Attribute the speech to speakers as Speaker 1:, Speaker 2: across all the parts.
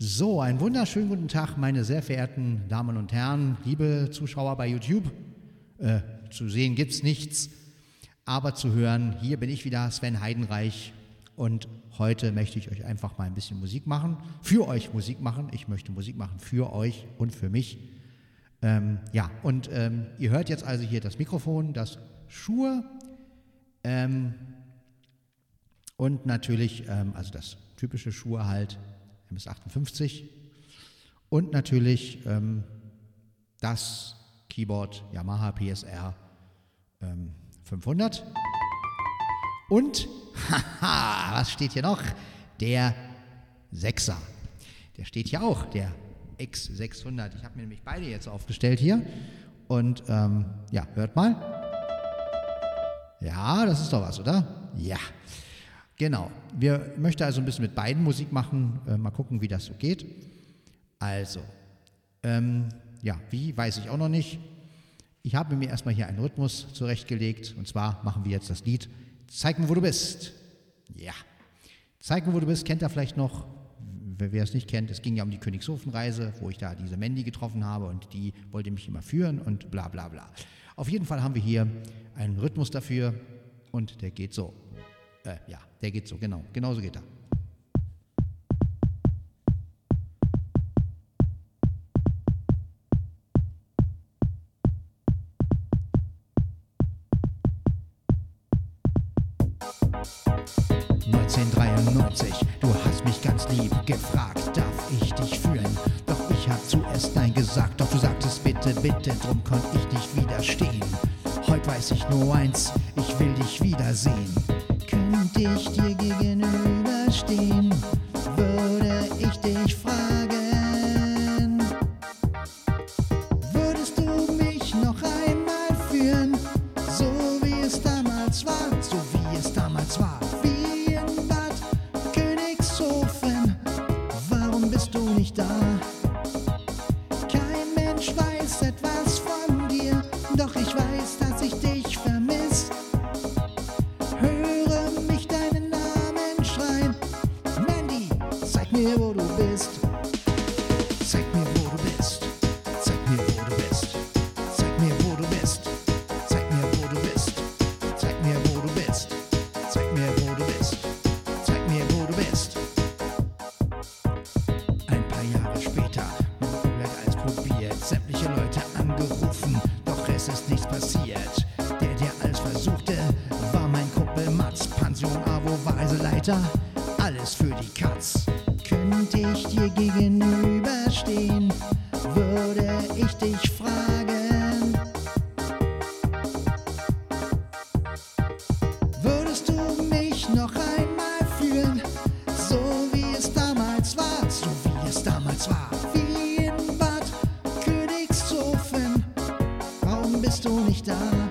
Speaker 1: So, einen wunderschönen guten Tag, meine sehr verehrten Damen und Herren, liebe Zuschauer bei YouTube. Äh, zu sehen gibt's nichts, aber zu hören, hier bin ich wieder, Sven Heidenreich. Und heute möchte ich euch einfach mal ein bisschen Musik machen, für euch Musik machen. Ich möchte Musik machen für euch und für mich. Ähm, ja, und ähm, ihr hört jetzt also hier das Mikrofon, das Schuhe ähm, und natürlich, ähm, also das typische Schuhe halt, MS58 und natürlich ähm, das Keyboard Yamaha PSR 500 ähm, und, haha, was steht hier noch? Der Sechser. Der steht hier auch, der X600. Ich habe mir nämlich beide jetzt aufgestellt hier. Und ähm, ja, hört mal. Ja, das ist doch was, oder? Ja. Genau. Wir möchten also ein bisschen mit beiden Musik machen. Äh, mal gucken, wie das so geht. Also, ähm, ja, wie, weiß ich auch noch nicht. Ich habe mir erstmal hier einen Rhythmus zurechtgelegt. Und zwar machen wir jetzt das Lied Zeig mir, wo du bist. Ja. Zeig mir, wo du bist, kennt er vielleicht noch. Wer es nicht kennt, es ging ja um die Königshofenreise, wo ich da diese Mandy getroffen habe und die wollte mich immer führen und bla bla bla. Auf jeden Fall haben wir hier einen Rhythmus dafür und der geht so. Äh, ja, der geht so, genau. Genauso geht er. 1993, du hast mich ganz lieb gefragt, darf ich dich fühlen? Doch ich hab zuerst Nein gesagt, doch du sagtest bitte, bitte, drum konnt ich nicht widerstehen. Heute weiß ich nur eins, ich will dich wiedersehen. Könnte ich dir gegenüberstehen, wie es damals war, wie in Bad Königshofen? Warum bist du nicht da?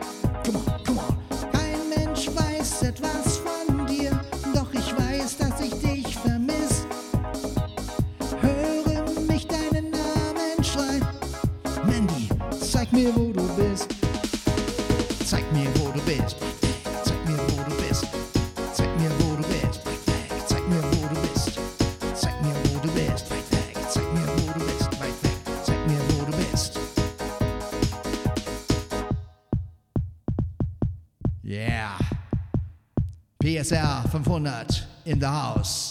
Speaker 1: PSR 500 in the house.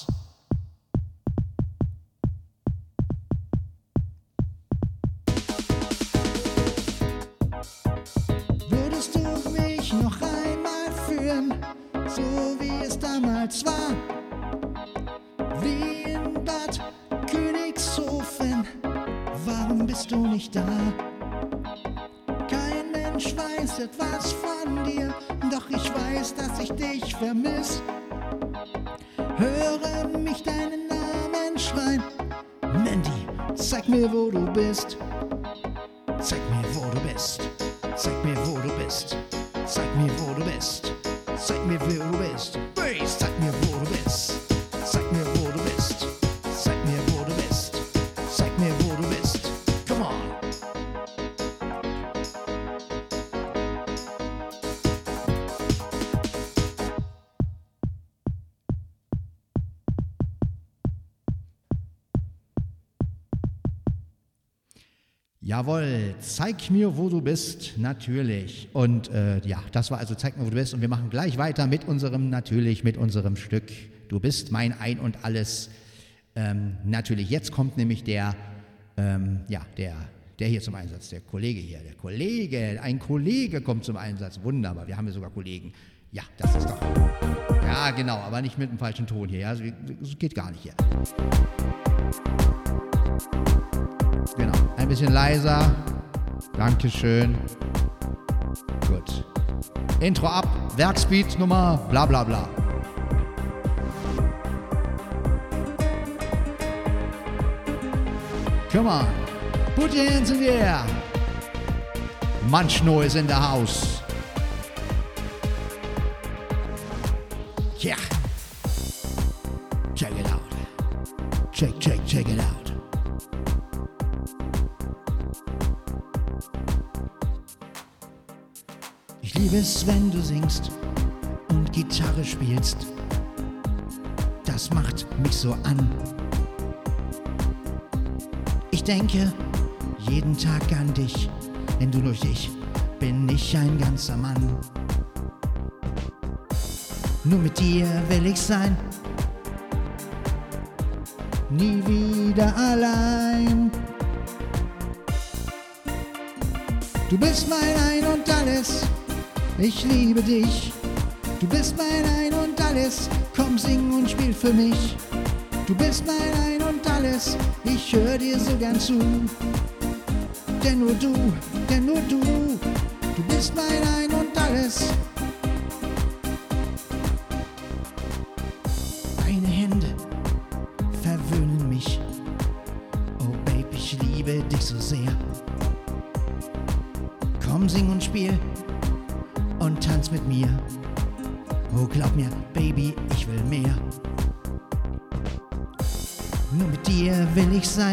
Speaker 1: Jawohl, zeig mir, wo du bist, natürlich. Und äh, ja, das war also Zeig mir, wo du bist. Und wir machen gleich weiter mit unserem, natürlich, mit unserem Stück. Du bist mein Ein und Alles. Ähm, natürlich, jetzt kommt nämlich der, ähm, ja, der, der hier zum Einsatz, der Kollege hier, der Kollege, ein Kollege kommt zum Einsatz. Wunderbar, wir haben ja sogar Kollegen. Ja, das ist doch. Ja, genau, aber nicht mit dem falschen Ton hier. Ja, das geht gar nicht hier. Genau, ein bisschen leiser. Dankeschön. Gut. Intro ab, Werkspeed Nummer, bla bla bla. Come on. Put your hands in the air. Munchno is in the house. Yeah. Check it out. Check, check, check it out. Liebe es, wenn du singst und Gitarre spielst. Das macht mich so an. Ich denke jeden Tag an dich, denn du durch dich bin ich ein ganzer Mann. Nur mit dir will ich sein, nie wieder allein. Du bist mein Ein und alles, ich liebe dich. Du bist mein Ein und alles, komm sing und spiel für mich. Du bist mein Ein und alles, ich höre dir so gern zu. Denn nur du, denn nur du, du bist mein Ein und alles.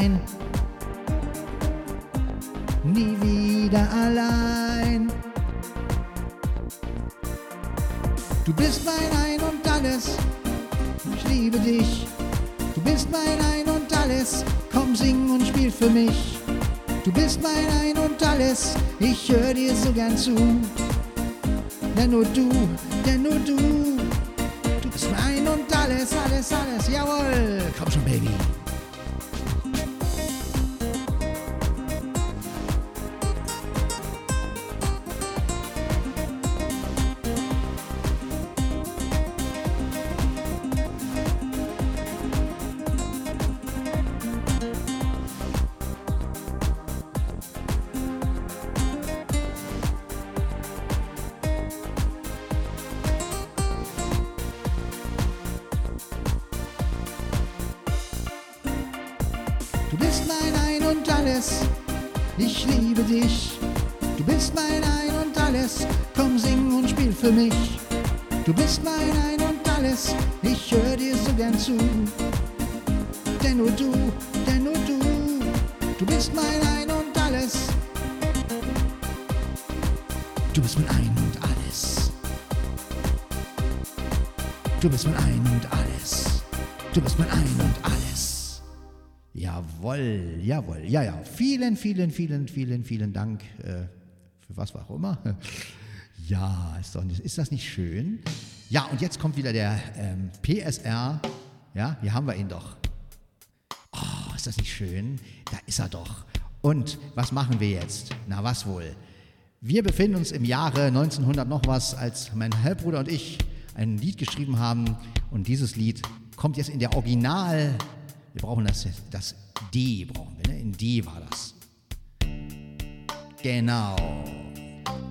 Speaker 1: Sein. Nie wieder allein. Du bist mein Ein und alles. Ich liebe dich. Du bist mein Ein und alles. Komm, sing und spiel für mich. Du bist mein Ein und alles. Ich höre dir so gern zu. Denn nur du, denn Du bist mein Ein und alles, ich liebe dich. Du bist mein Ein und alles, komm sing und spiel für mich. Du bist mein Ein und alles, ich höre dir so gern zu. Denn nur du, denn nur du, du bist mein Ein und alles. Du bist mein Ein und alles. Du bist mein Ein und alles. Du bist mein Ein und alles. Jawohl, jawohl, ja, ja. Vielen, vielen, vielen, vielen, vielen Dank. Äh, für was auch immer. Ja, ist, doch nicht, ist das nicht schön? Ja, und jetzt kommt wieder der ähm, PSR. Ja, hier haben wir ihn doch. Oh, ist das nicht schön? Da ist er doch. Und was machen wir jetzt? Na, was wohl? Wir befinden uns im Jahre 1900 noch was, als mein Halbbruder und ich ein Lied geschrieben haben. Und dieses Lied kommt jetzt in der Original. Wir brauchen das, das D, brauchen wir, ne? In D war das. Genau.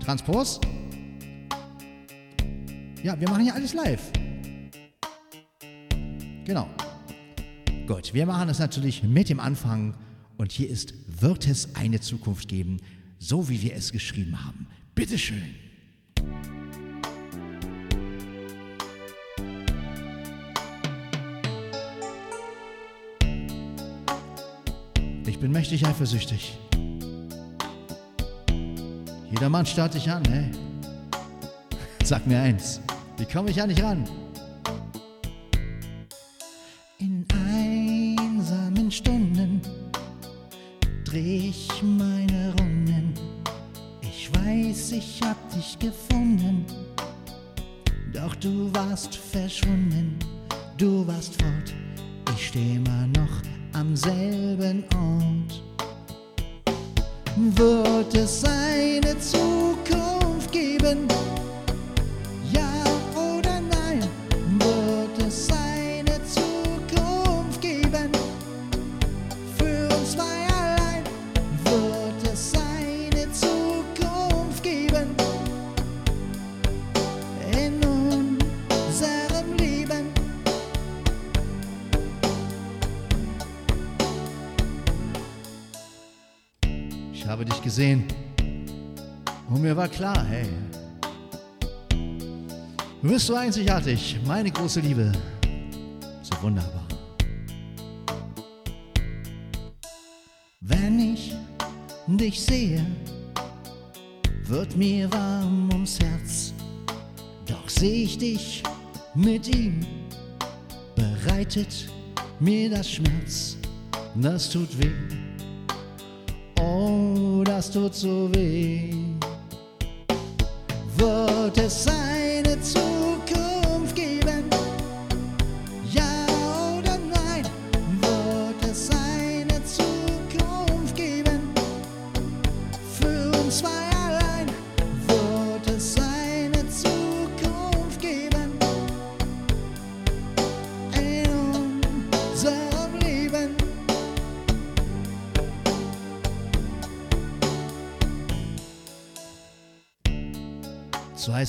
Speaker 1: Transpos? Ja, wir machen ja alles live. Genau. Gut, wir machen es natürlich mit dem Anfang. Und hier ist, wird es eine Zukunft geben, so wie wir es geschrieben haben. Bitteschön. Ich bin mächtig eifersüchtig. Jeder Mann starrt dich an, ey. Sag mir eins, wie komme ich an dich ran? Bist so einzigartig, meine große Liebe, so wunderbar. Wenn ich dich sehe, wird mir warm ums Herz, doch seh ich dich mit ihm, bereitet mir das Schmerz, das tut weh. Oh, das tut so weh.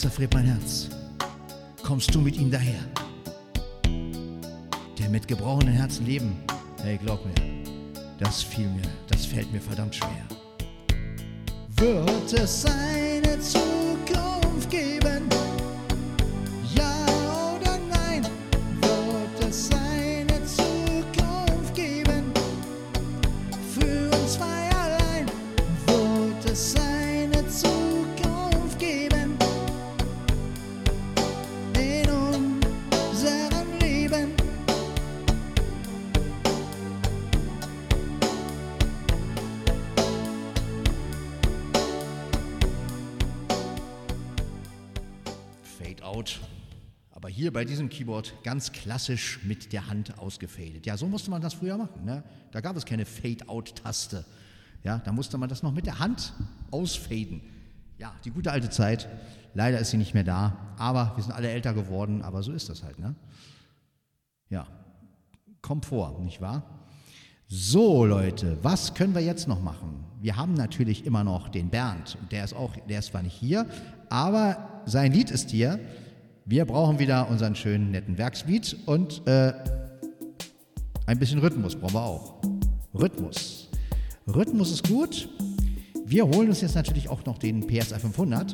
Speaker 1: Erfriert mein Herz. Kommst du mit ihm daher? Der mit gebrochenen Herzen leben, hey, glaub mir, das fiel mir, das fällt mir verdammt schwer. Wird es eine Zukunft geben? Bei diesem Keyboard ganz klassisch mit der Hand ausgefadet. Ja, so musste man das früher machen. Ne? Da gab es keine Fade-out-Taste. Ja, da musste man das noch mit der Hand ausfaden. Ja, die gute alte Zeit. Leider ist sie nicht mehr da. Aber wir sind alle älter geworden. Aber so ist das halt. Ne? Ja, Komfort, nicht wahr? So, Leute, was können wir jetzt noch machen? Wir haben natürlich immer noch den Bernd. Der ist auch, der ist zwar nicht hier, aber sein Lied ist hier. Wir brauchen wieder unseren schönen, netten Werksbeat und äh, ein bisschen Rhythmus brauchen wir auch. Rhythmus. Rhythmus ist gut. Wir holen uns jetzt natürlich auch noch den PSI 500.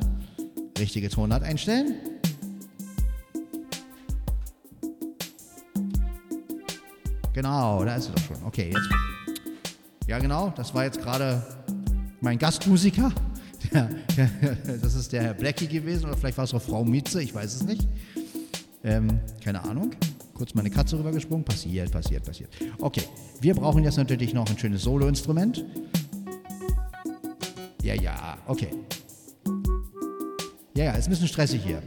Speaker 1: Richtige Tonart einstellen. Genau, da ist sie doch schon. Okay, jetzt. Ja, genau, das war jetzt gerade mein Gastmusiker. Der, das ist der Herr Blackie gewesen oder vielleicht war es auch Frau Mietze, ich weiß es nicht. Ähm, keine Ahnung. Kurz meine Katze rübergesprungen. Passiert, passiert, passiert. Okay, wir brauchen jetzt natürlich noch ein schönes Solo-Instrument. Ja, ja, okay. Ja, ja, ist ein bisschen stressig hier.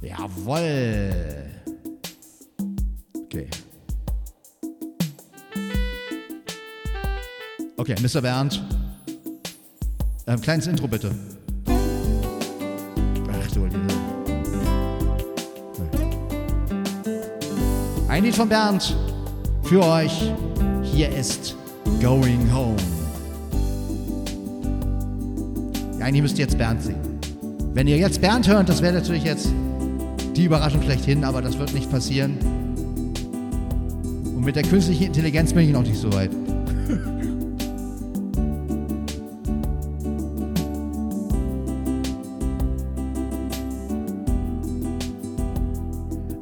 Speaker 1: Jawoll. Okay, Mr. Bernd. Ähm, kleines Intro bitte. Ach du Liebe. Ein Lied von Bernd für euch. Hier ist Going Home. Ja, eigentlich müsst ihr jetzt Bernd singen. Wenn ihr jetzt Bernd hört, das wäre natürlich jetzt die Überraschung schlechthin, aber das wird nicht passieren. Und mit der künstlichen Intelligenz bin ich noch nicht so weit.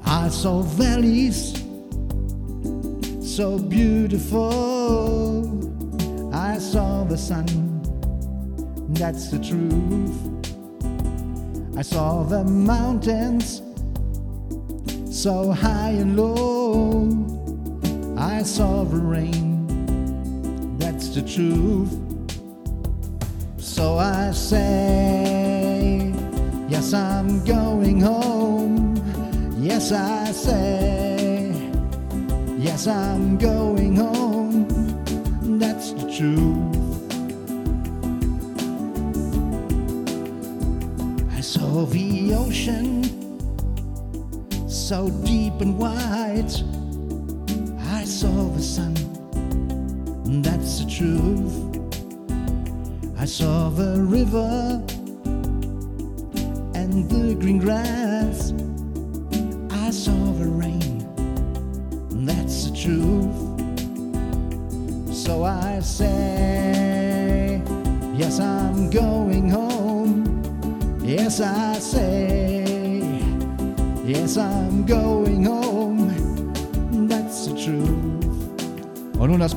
Speaker 1: I saw valleys so beautiful. I saw the sun, that's the truth. I saw the mountains so high and low. I saw the rain that's the truth. So I say, Yes, I'm going home. Yes, I say, Yes, I'm going home. That's the truth. I saw the ocean so deep and wide. I saw the sun. That's the truth. I saw the river and the green grass.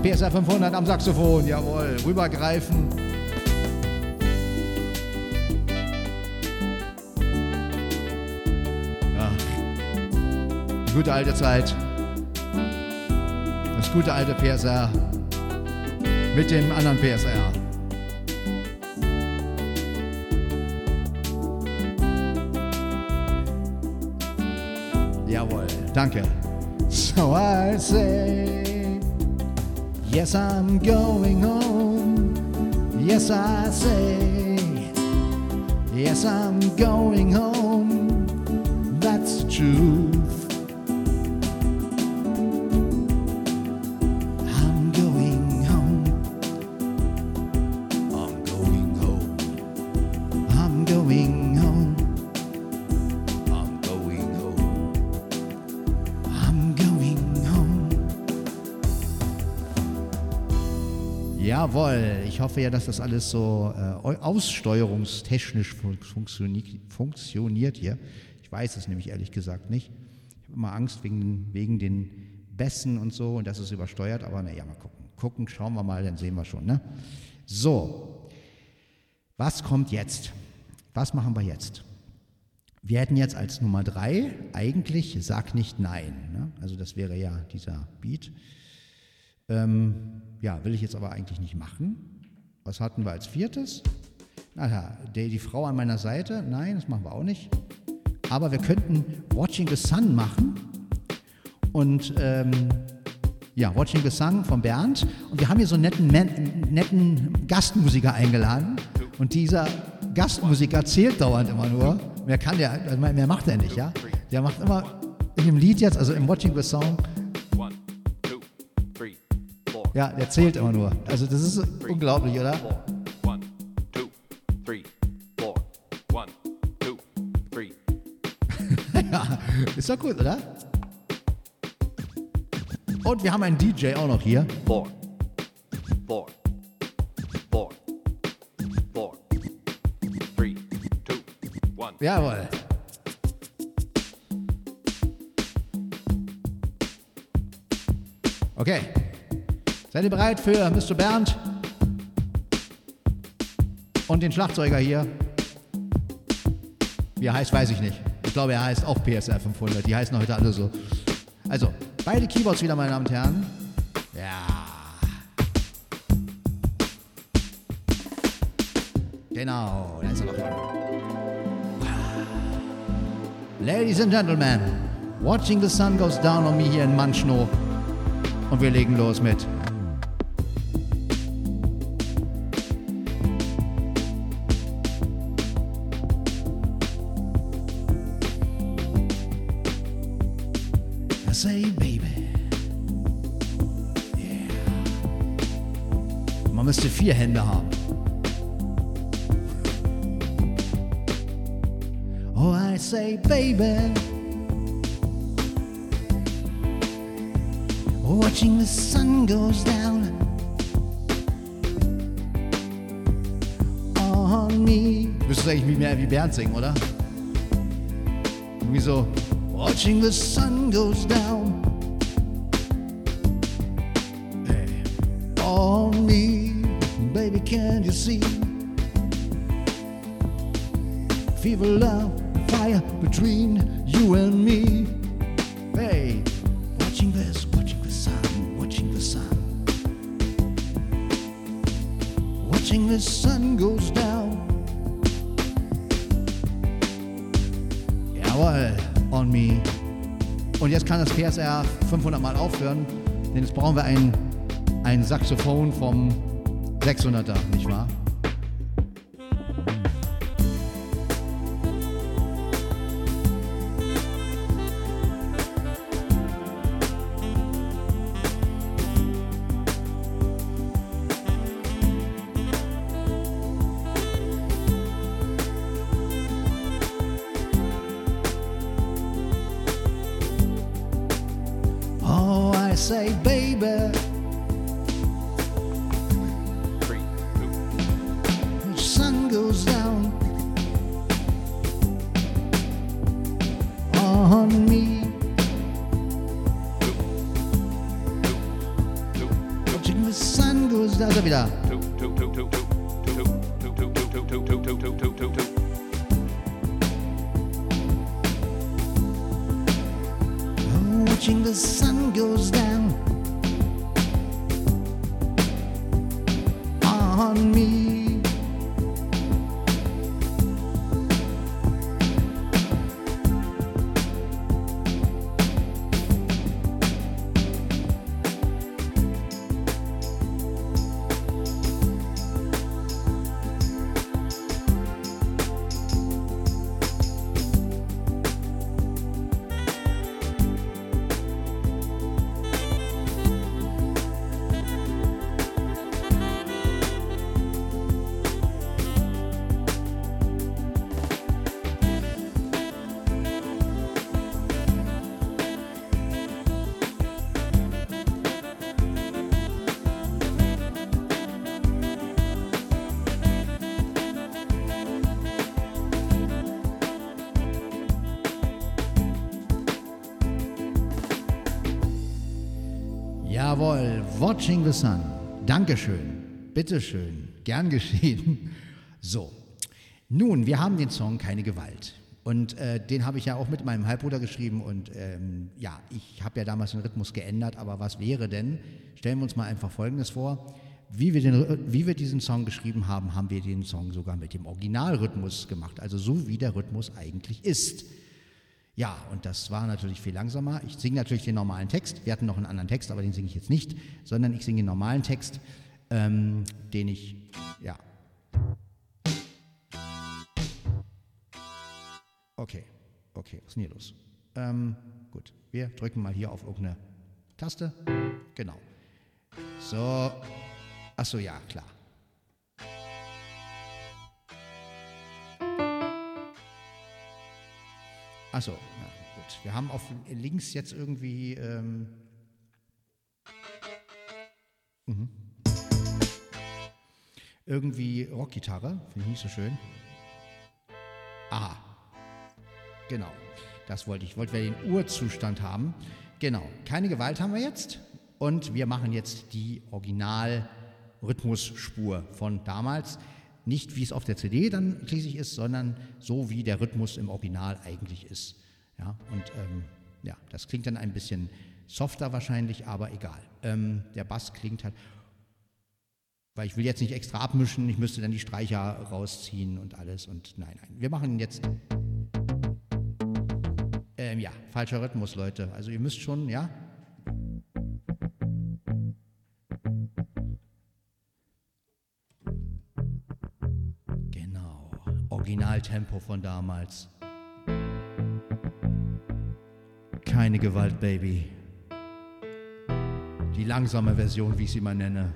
Speaker 1: PSR 500 am Saxophon. Jawohl, rübergreifen. Ach, die gute alte Zeit. Das gute alte PSR mit dem anderen PSR. Jawohl, danke. So I say, yes, I'm going home. Yes, I say, yes, I'm going home. That's the ich hoffe ja, dass das alles so äh, aussteuerungstechnisch fun funktioni funktioniert hier. Ich weiß es nämlich ehrlich gesagt nicht. Ich habe immer Angst wegen, wegen den Bässen und so und dass es übersteuert, aber naja, mal gucken. Gucken, schauen wir mal, dann sehen wir schon. Ne? So, was kommt jetzt? Was machen wir jetzt? Wir hätten jetzt als Nummer drei eigentlich Sag nicht Nein. Ne? Also das wäre ja dieser Beat. Ähm, ja, will ich jetzt aber eigentlich nicht machen. Was hatten wir als viertes? Na die, Frau an meiner Seite. Nein, das machen wir auch nicht. Aber wir könnten Watching the Sun machen. Und ähm, ja, Watching the Sun von Bernd. Und wir haben hier so einen netten, netten Gastmusiker eingeladen. Und dieser Gastmusiker zählt dauernd immer nur. Mehr kann der, mehr macht er nicht, ja? Der macht immer in dem Lied jetzt, also im Watching the Song, ja, der zählt immer nur. Also das ist unglaublich, oder? ja, ist doch gut, oder? Und wir haben einen DJ auch noch hier.
Speaker 2: four, four, four, four, three, two, one.
Speaker 1: Jawohl. Okay. Seid ihr bereit für Mr. Bernd? Und den Schlagzeuger hier? Wie er heißt, weiß ich nicht. Ich glaube, er heißt auch PSR 500. Die heißen heute alle so. Also, beide Keyboards wieder, meine Damen und Herren. Ja. Genau, da ist er noch. Ladies and Gentlemen, watching the sun goes down on me hier in Manchno. Und wir legen los mit vier Hände haben. Oh, I say, baby. Watching the sun goes down on me. Müsstest du eigentlich mehr wie Bernd singen, oder? Irgendwie so. Watching the sun goes down hey, on me. baby, can't you see? Fever, love, fire between you and me. Hey, watching this, watching the sun, watching the sun. Watching the sun goes down. Jawohl, on me. Und jetzt kann das PSR 500 Mal aufhören, denn jetzt brauchen wir ein, ein Saxophon vom 600er, nicht wahr? Watching the sun goes down on me. Watching the Sun. Dankeschön, bitteschön, gern geschehen. So, nun, wir haben den Song Keine Gewalt. Und äh, den habe ich ja auch mit meinem Halbbruder geschrieben. Und ähm, ja, ich habe ja damals den Rhythmus geändert. Aber was wäre denn? Stellen wir uns mal einfach Folgendes vor. Wie wir, den, wie wir diesen Song geschrieben haben, haben wir den Song sogar mit dem Originalrhythmus gemacht. Also so, wie der Rhythmus eigentlich ist. Ja, und das war natürlich viel langsamer. Ich singe natürlich den normalen Text. Wir hatten noch einen anderen Text, aber den singe ich jetzt nicht, sondern ich singe den normalen Text, ähm, den ich, ja. Okay, okay, was ist denn hier los? Ähm, gut, wir drücken mal hier auf irgendeine Taste. Genau. So. Achso, ja, klar. Achso, ja, gut. Wir haben auf links jetzt irgendwie. Ähm, mhm. Irgendwie Rockgitarre, finde ich nicht so schön. Aha. Genau. Das wollte ich. Wollte wir den Urzustand haben. Genau. Keine Gewalt haben wir jetzt. Und wir machen jetzt die Original-Rhythmusspur von damals. Nicht wie es auf der CD dann schließlich ist, sondern so wie der Rhythmus im Original eigentlich ist. Ja, und ähm, ja, das klingt dann ein bisschen softer wahrscheinlich, aber egal. Ähm, der Bass klingt halt, weil ich will jetzt nicht extra abmischen, ich müsste dann die Streicher rausziehen und alles und nein, nein. Wir machen jetzt, ähm, ja, falscher Rhythmus, Leute. Also ihr müsst schon, ja, Originaltempo von damals. Keine Gewalt, Baby. Die langsame Version, wie ich sie mal nenne.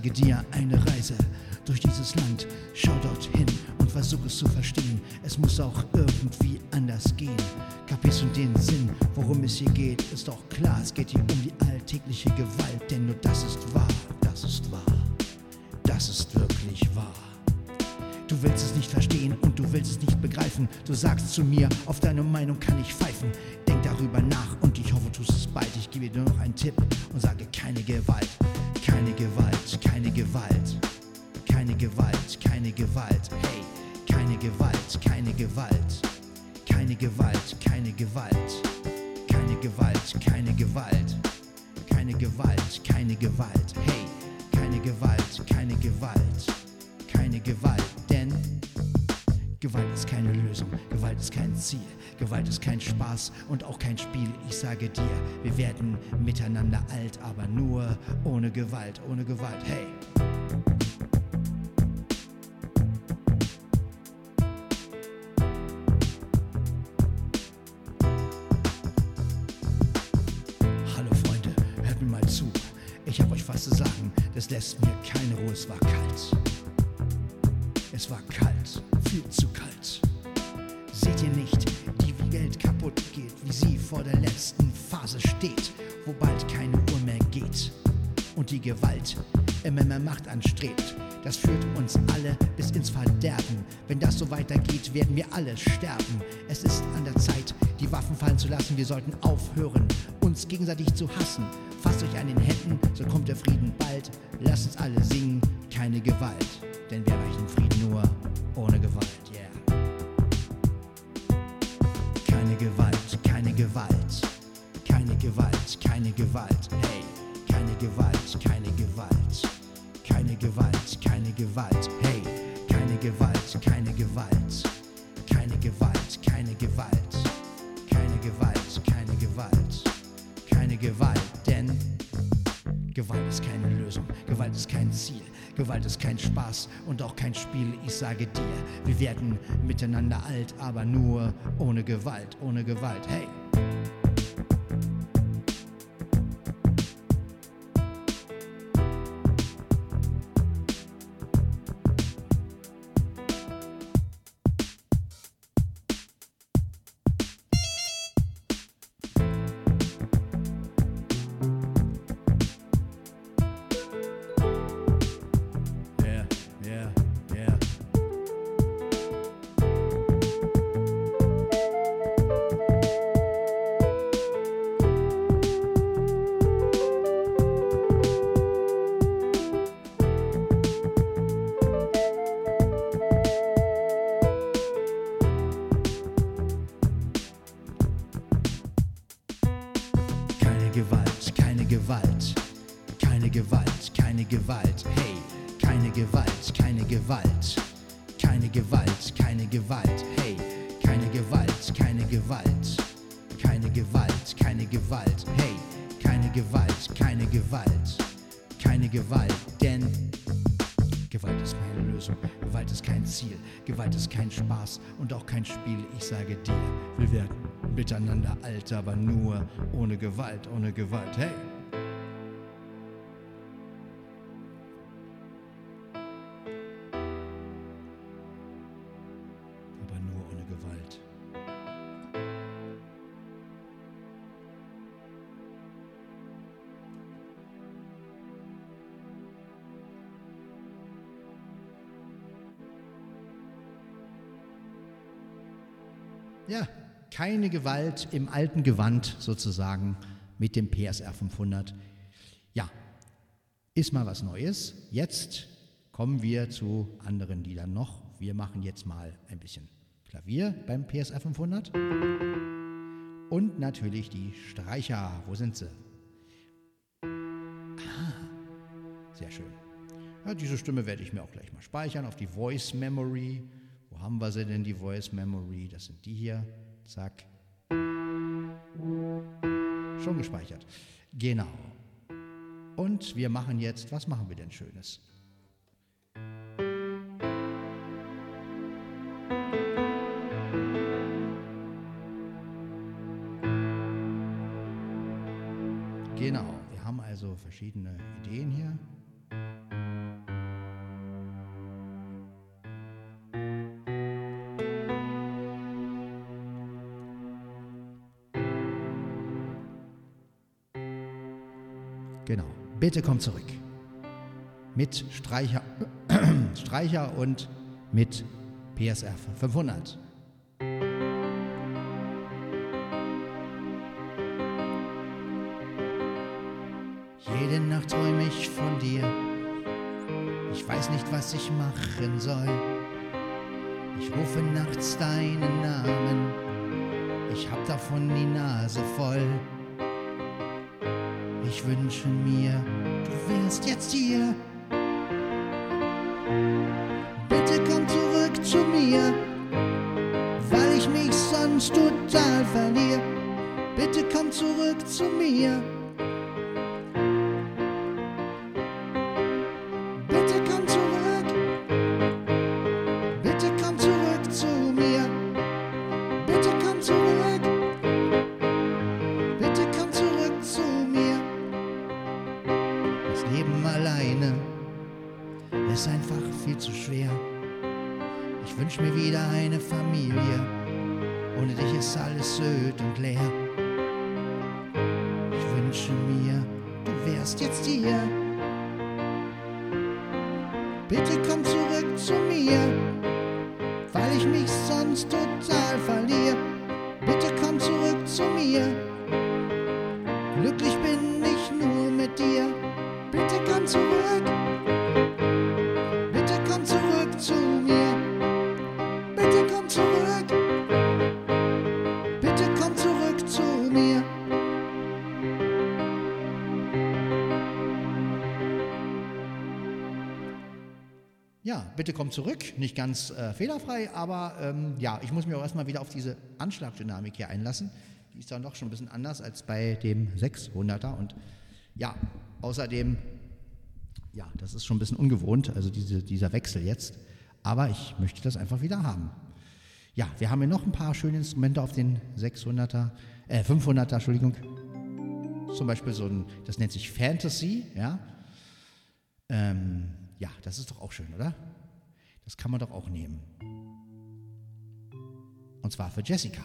Speaker 1: Zeige dir eine Reise durch dieses Land. Schau dorthin und versuch es zu verstehen. Es muss auch irgendwie anders gehen. Kapierst du den Sinn, worum es hier geht? Ist doch klar, es geht hier um die alltägliche Gewalt. Denn nur das ist wahr, das ist wahr, das ist wirklich wahr. Du willst es nicht verstehen und du willst es nicht begreifen. Du sagst zu mir, auf deine Meinung kann ich pfeifen. Denk Denk darüber nach miteinander alt, aber nur ohne Gewalt, ohne Gewalt. Hey! Hallo Freunde, hört mir mal zu. Ich hab euch was zu sagen, das lässt mir keine Ruhe, es war kalt. Es war kalt, viel zu kalt. Seht ihr nicht, wie die Welt kaputt geht, wie sie vor der letzten Phase steht, wo bald keine Uhr mehr geht und die Gewalt immer mehr Macht anstrebt. Das führt uns alle bis ins Verderben. Wenn das so weitergeht, werden wir alle sterben. Es ist an der Zeit, die Waffen fallen zu lassen. Wir sollten aufhören, uns gegenseitig zu hassen. Fasst euch an den Händen, so kommt der Frieden bald. Lasst uns alle singen, keine Gewalt. Denn wir erreichen Frieden nur ohne Gewalt. Gewalt, hey, keine Gewalt, keine Gewalt, keine Gewalt, keine Gewalt, hey, keine Gewalt, keine Gewalt, keine Gewalt, keine Gewalt, keine Gewalt, keine Gewalt, keine Gewalt, denn Gewalt ist keine Lösung, Gewalt ist kein Ziel, Gewalt ist kein Spaß und auch kein Spiel. Ich sage dir, wir werden miteinander alt, aber nur ohne Gewalt, ohne Gewalt. Hey! Gewalt, keine Gewalt, keine Gewalt, hey, keine Gewalt, keine Gewalt, keine Gewalt, keine Gewalt, hey, keine Gewalt, keine Gewalt, keine Gewalt, denn Gewalt ist keine Lösung, Gewalt ist kein Ziel, Gewalt ist kein Spaß und auch kein Spiel. Ich sage dir, wir werden miteinander alt, aber nur ohne Gewalt, ohne Gewalt. Hey! Keine Gewalt im alten Gewand sozusagen mit dem PSR 500. Ja, ist mal was Neues. Jetzt kommen wir zu anderen Liedern noch. Wir machen jetzt mal ein bisschen Klavier beim PSR 500. Und natürlich die Streicher. Wo sind sie? Ah, sehr schön. Ja, diese Stimme werde ich mir auch gleich mal speichern auf die Voice Memory. Wo haben wir sie denn, die Voice Memory? Das sind die hier. Zack. Schon gespeichert. Genau. Und wir machen jetzt, was machen wir denn Schönes? Genau, wir haben also verschiedene Ideen hier. bitte komm zurück. Mit Streicher, Streicher und mit PSR 500. Jede Nacht träume ich von dir. Ich weiß nicht, was ich machen soll. Ich rufe nachts deinen Namen. Ich hab davon die Nase voll. Wünsche mir, du wärst jetzt hier. Bitte komm zurück zu mir, weil ich mich sonst total verliere. Bitte komm zurück zu mir. Leben alleine ist einfach viel zu schwer. Ich wünsch mir wieder eine Familie. Ohne dich ist alles öd und leer. Ich wünsche mir, du wärst jetzt hier. Bitte komm bitte komm zurück. Nicht ganz äh, fehlerfrei, aber ähm, ja, ich muss mich auch erstmal wieder auf diese Anschlagdynamik hier einlassen. Die ist dann doch schon ein bisschen anders als bei dem 600er. Und ja, außerdem, ja, das ist schon ein bisschen ungewohnt, also diese, dieser Wechsel jetzt. Aber ich möchte das einfach wieder haben. Ja, wir haben hier noch ein paar schöne Instrumente auf den 600er, äh, 500er, Entschuldigung. Zum Beispiel so ein, das nennt sich Fantasy, ja. Ähm, ja, das ist doch auch schön, oder? Das kann man doch auch nehmen. Und zwar für Jessica.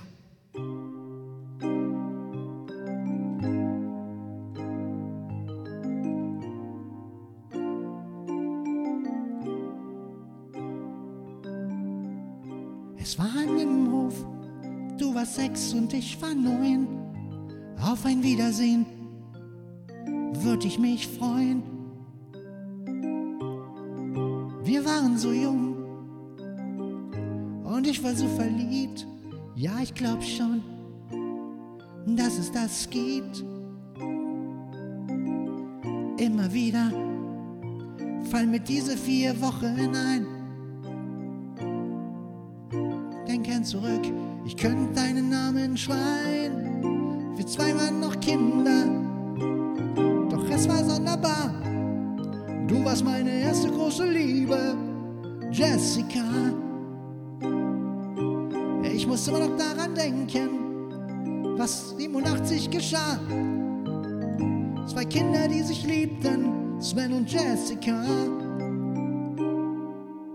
Speaker 1: Es war an dem Hof, du warst sechs und ich war neun. Auf ein Wiedersehen würde ich mich freuen. Wir waren so jung und ich war so verliebt. Ja, ich glaub schon, dass es das gibt. Immer wieder fallen mir diese vier Wochen ein. Denk gern zurück, ich könnte deinen Namen schreien. Wir zwei waren noch Kinder, doch es war sonderbar. Du warst meine erste große Liebe, Jessica. Ich muss immer noch daran denken, was 87 geschah. Zwei Kinder, die sich liebten, Sven und Jessica.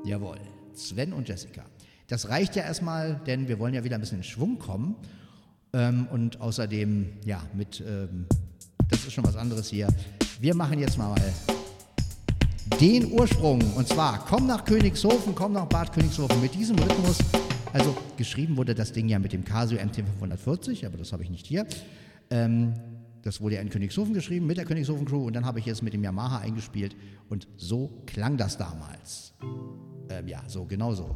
Speaker 1: Jawohl, Sven und Jessica. Das reicht ja erstmal, denn wir wollen ja wieder ein bisschen in Schwung kommen. Ähm, und außerdem, ja, mit, ähm, das ist schon was anderes hier. Wir machen jetzt mal den Ursprung. Und zwar, komm nach Königshofen, komm nach Bad Königshofen mit diesem Rhythmus. Also geschrieben wurde das Ding ja mit dem Casio MT 540, aber das habe ich nicht hier. Ähm, das wurde ja in Königshofen geschrieben mit der Königshofen Crew und dann habe ich es mit dem Yamaha eingespielt und so klang das damals. Ähm, ja, so genau so.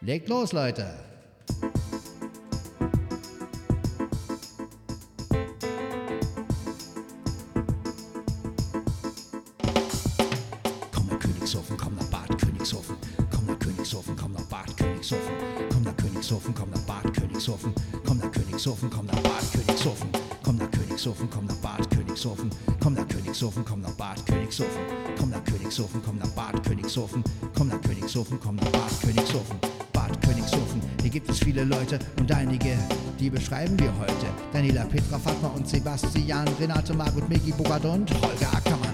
Speaker 1: Legt los, Leute. Königshofen, komm nach Bad Königshofen. Komm nach Königshofen, komm nach Bad Königshofen. Komm nach Königshofen, komm nach Bad Königshofen. Komm nach Königshofen, komm nach Bad Königshofen. Komm nach Königshofen, komm nach Bad Königshofen. Komm nach Königshofen, komm nach Bad Königshofen. Komm nach Königshofen, komm nach Bad Königshofen. Komm nach Königshofen, komm nach Bad Königshofen. Bad Königshofen, hier gibt es viele Leute und einige, die beschreiben wir heute. Daniela, Petra, Fatma und Sebastian, Renate, Margot, Megi, Bogart und Holger Ackermann.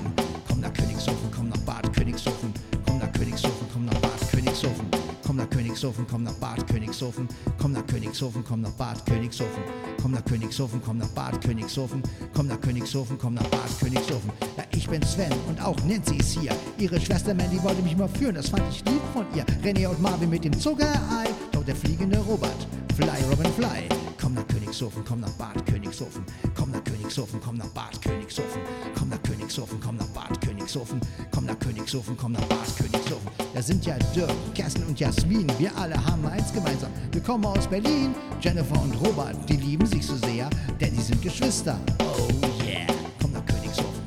Speaker 1: Königshofen, komm nach Bad Königshofen. Komm nach Königshofen, komm nach Bad Königshofen. Komm nach Königshofen, komm nach Bad Königshofen. Komm nach Königshofen, komm nach Bad Königshofen. Ja, ich bin Sven und auch Nancy ist hier. Ihre Schwester Mandy wollte mich mal führen, das fand ich lieb von ihr. René und Marvin mit dem Zuckerei. Doch der fliegende Robert, Fly Robin Fly. Komm nach Königshofen. Komm nach Bad Königshofen, komm nach Königshofen, komm nach Bad Königshofen, komm nach Königshofen, komm nach Bad Königshofen, komm nach Königshofen, komm nach Bad Königshofen. Da sind ja Dirk, Kerstin und Jasmin, wir alle haben eins gemeinsam. Wir kommen aus Berlin, Jennifer und Robert, die lieben sich so sehr, denn die sind Geschwister. Oh yeah, komm nach Königshofen.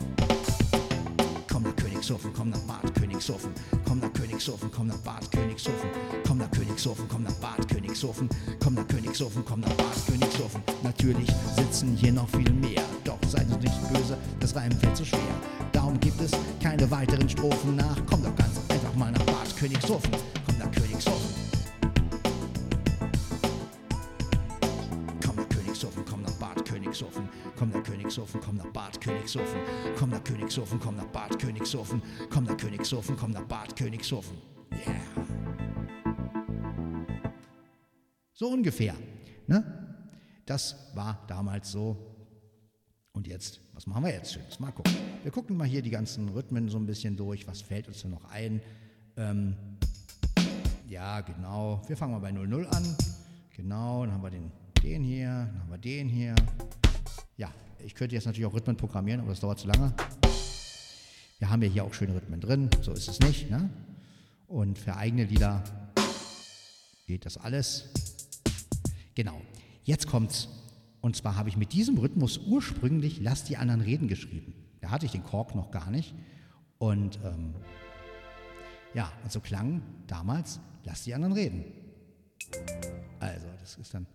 Speaker 1: Komm nach Königshofen, komm nach hier noch viel mehr, doch seid uns nicht böse, das Reimen fällt so schwer. Darum gibt es keine weiteren Strophen nach. Komm doch ganz einfach mal nach Bad Königshofen, komm nach Königshofen. Komm nach Königshofen, komm nach Bad Königshofen, komm nach Königshofen, komm nach Bad Königshofen, komm nach Königshofen, komm nach Bad Königshofen, komm nach Königshofen, komm nach Bad Königshofen. Yeah. So ungefähr. Ne? Das war damals so. Und jetzt, was machen wir jetzt Schönes? Mal gucken. Wir gucken mal hier die ganzen Rhythmen so ein bisschen durch. Was fällt uns denn noch ein? Ähm, ja, genau. Wir fangen mal bei 00 an. Genau, dann haben wir den, den hier, dann haben wir den hier. Ja, ich könnte jetzt natürlich auch Rhythmen programmieren, aber das dauert zu lange. Wir haben ja hier auch schöne Rhythmen drin, so ist es nicht. Ne? Und für eigene Lieder geht das alles. Genau, jetzt kommt's. Und zwar habe ich mit diesem Rhythmus ursprünglich Lass die anderen reden geschrieben. Da hatte ich den Kork noch gar nicht. Und ähm, ja, und so klang damals Lass die anderen reden. Also, das ist dann.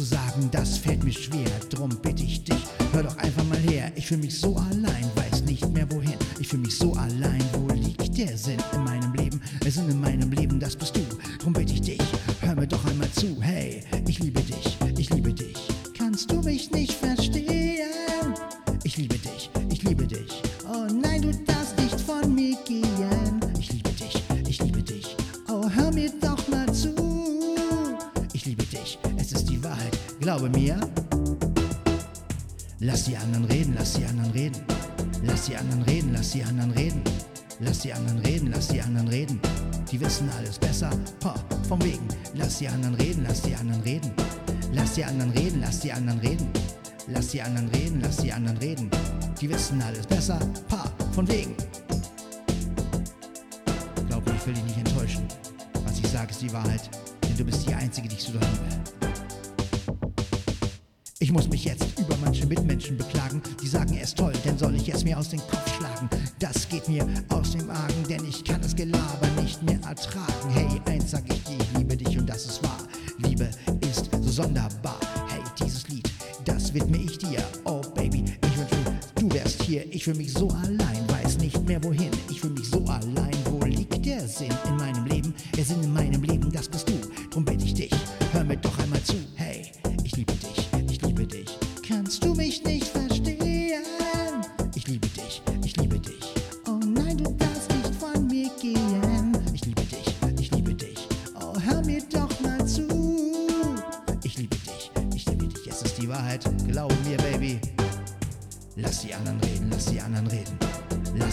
Speaker 1: Zu sagen, das fällt mir schwer. Drum bitte ich dich, hör doch einfach mal her. Ich fühl mich so allein, weiß nicht mehr wohin. Ich fühl mich so allein, wo liegt der Sinn in meinem Leben? Der Sinn in meinem Leben, das bist du. Drum bitte ich dich, hör mir doch einmal zu. Hey, ich liebe dich, die anderen reden, lass die anderen reden. Lass die anderen reden, lass die anderen reden. Lass die anderen reden, lass die anderen reden. Die wissen alles besser. Ha, vom Wegen. Lass die anderen reden, lass die anderen reden. Lass die anderen reden, lass die anderen reden. Lass die anderen reden, lass die anderen reden. Die wissen alles besser. Pa, von wegen.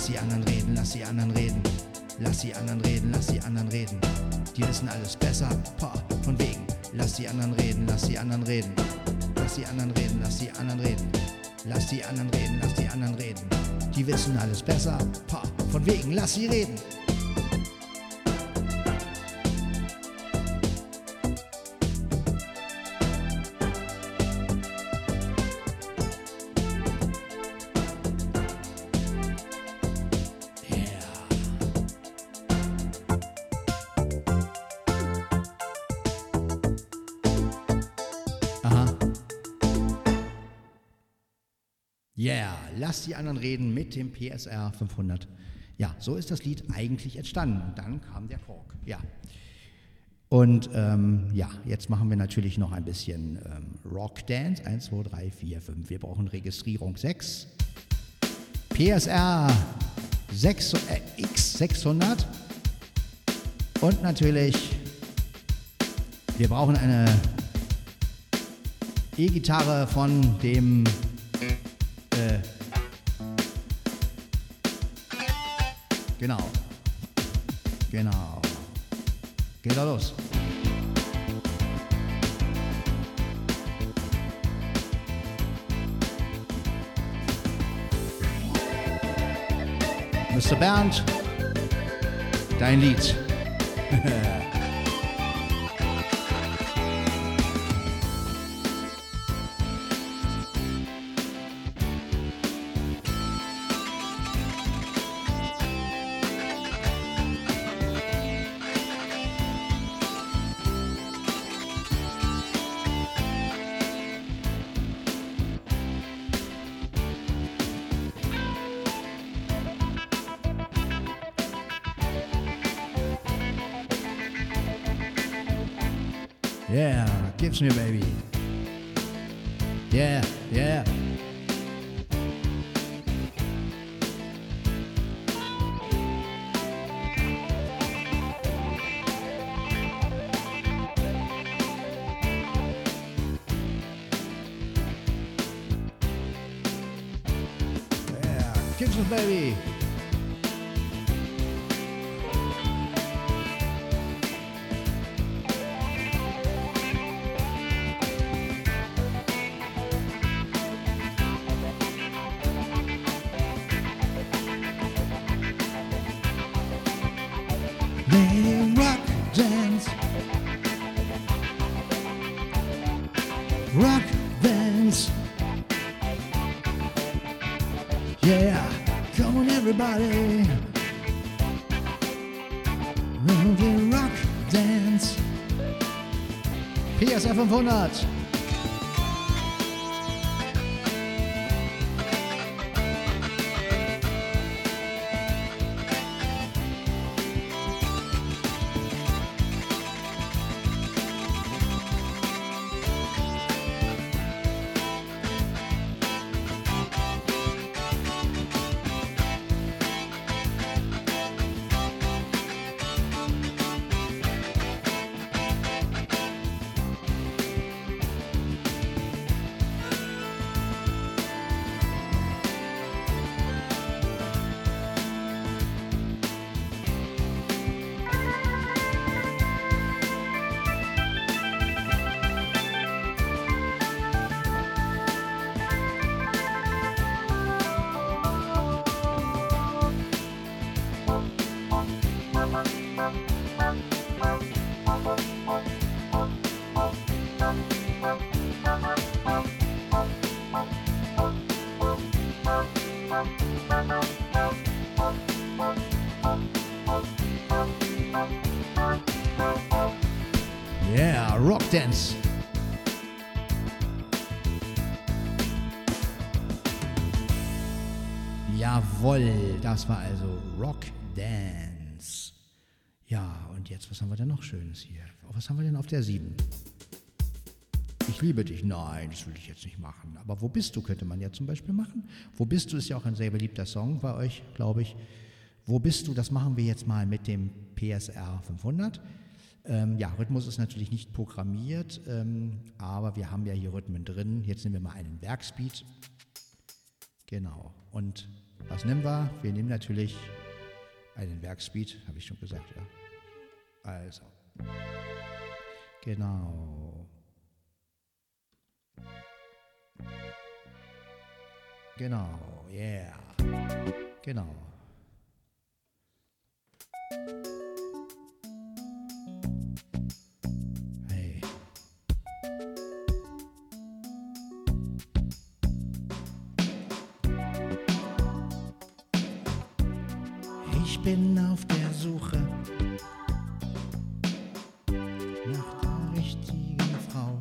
Speaker 1: Die anderen reden, lass die anderen reden. Lass die anderen reden, lass die anderen reden. Die wissen alles besser. Pa, von wegen. Lass die anderen reden, lass die anderen reden. Lass die anderen reden, lass die anderen reden. Lass die anderen reden, lass die anderen reden. Die wissen alles besser. Pa, von wegen, lass sie reden. Die anderen reden mit dem PSR 500. Ja, so ist das Lied eigentlich entstanden. Dann kam der Kork. Ja. Und ähm, ja, jetzt machen wir natürlich noch ein bisschen ähm, Rock Dance. 1, 2, 3, 4, 5. Wir brauchen Registrierung 6. PSR 6, äh, X600. Und natürlich, wir brauchen eine E-Gitarre von dem genau. Genau. Geht da los. Mr. Bernd, dein Lied. Yeah, gib's mir, baby. Lady rock dance. PSR 500. das war also Rock Dance. Ja, und jetzt, was haben wir denn noch Schönes hier? Was haben wir denn auf der 7? Ich liebe dich. Nein, das will ich jetzt nicht machen. Aber wo bist du, könnte man ja zum Beispiel machen. Wo bist du ist ja auch ein sehr beliebter Song bei euch, glaube ich. Wo bist du? Das machen wir jetzt mal mit dem PSR 500. Ähm, ja, Rhythmus ist natürlich nicht programmiert, ähm, aber wir haben ja hier Rhythmen drin. Jetzt nehmen wir mal einen Werkspeed. Genau. Und was nehmen wir? Wir nehmen natürlich einen Werkspeed, habe ich schon gesagt, ja. Also. Genau. Genau, yeah. Genau. Bin auf der Suche nach der richtigen Frau.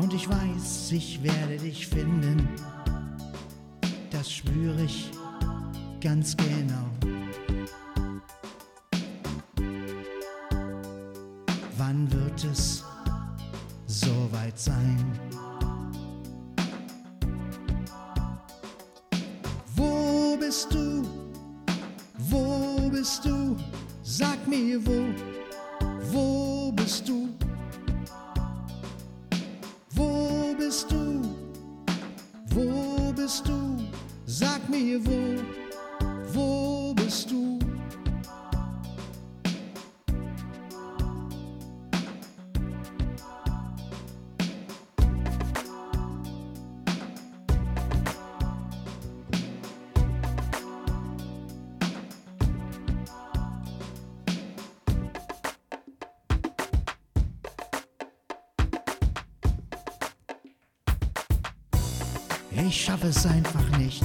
Speaker 1: Und ich weiß, ich werde dich finden. Das spüre ich ganz genau. Ich schaffe es einfach nicht,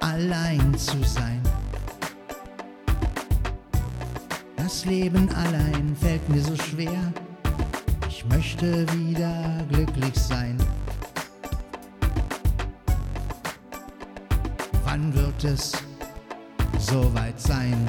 Speaker 1: allein zu sein. Das Leben allein fällt mir so schwer. Ich möchte wieder glücklich sein. Wann wird es soweit sein?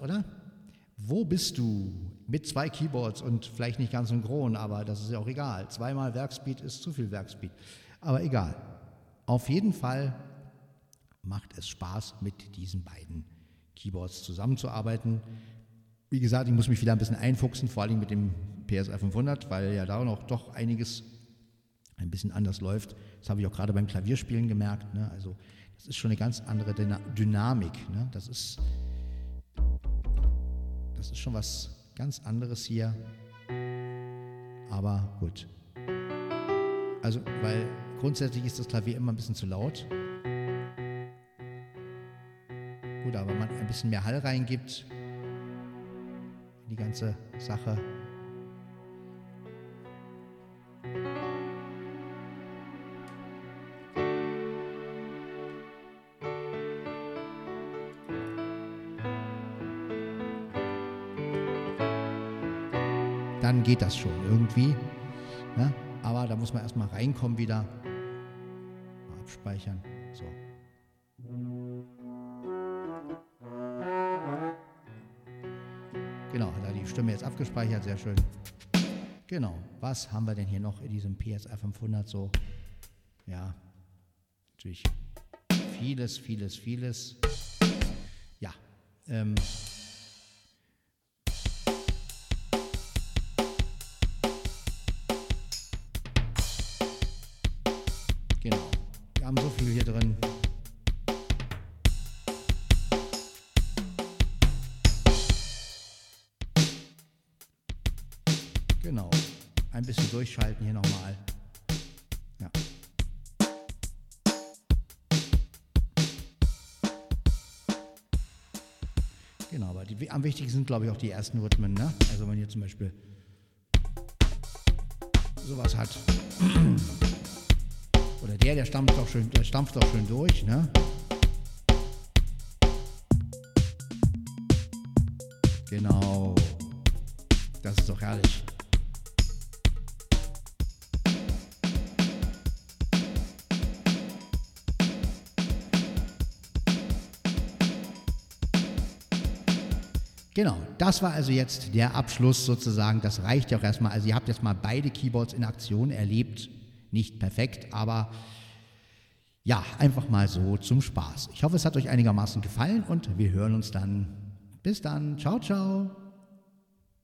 Speaker 1: Oder? Wo bist du? Mit zwei Keyboards und vielleicht nicht ganz synchron, aber das ist ja auch egal. Zweimal Werkspeed ist zu viel Werkspeed. Aber egal. Auf jeden Fall macht es Spaß, mit diesen beiden Keyboards zusammenzuarbeiten. Wie gesagt, ich muss mich wieder ein bisschen einfuchsen, vor allem mit dem PSI 500, weil ja da noch doch einiges ein bisschen anders läuft. Das habe ich auch gerade beim Klavierspielen gemerkt. Ne? Also das ist schon eine ganz andere Dyna Dynamik. Ne? Das, ist, das ist schon was ganz anderes hier. Aber gut. Also, weil grundsätzlich ist das Klavier immer ein bisschen zu laut. Gut, aber wenn man ein bisschen mehr Hall reingibt in die ganze Sache, geht das schon irgendwie. Ne? Aber da muss man erstmal reinkommen wieder. Mal abspeichern. So. Genau, hat er die Stimme jetzt abgespeichert, sehr schön. Genau, was haben wir denn hier noch in diesem PSR 500 so? Ja, natürlich vieles, vieles, vieles. Ja, ähm, am wichtigsten sind, glaube ich, auch die ersten Rhythmen. Ne? Also wenn ihr zum Beispiel sowas hat. Oder der, der stampft doch schön, der stampft doch schön durch, ne? Das war also jetzt der Abschluss sozusagen. Das reicht ja auch erstmal. Also ihr habt jetzt mal beide Keyboards in Aktion erlebt. Nicht perfekt, aber ja, einfach mal so zum Spaß. Ich hoffe, es hat euch einigermaßen gefallen und wir hören uns dann. Bis dann. Ciao, ciao.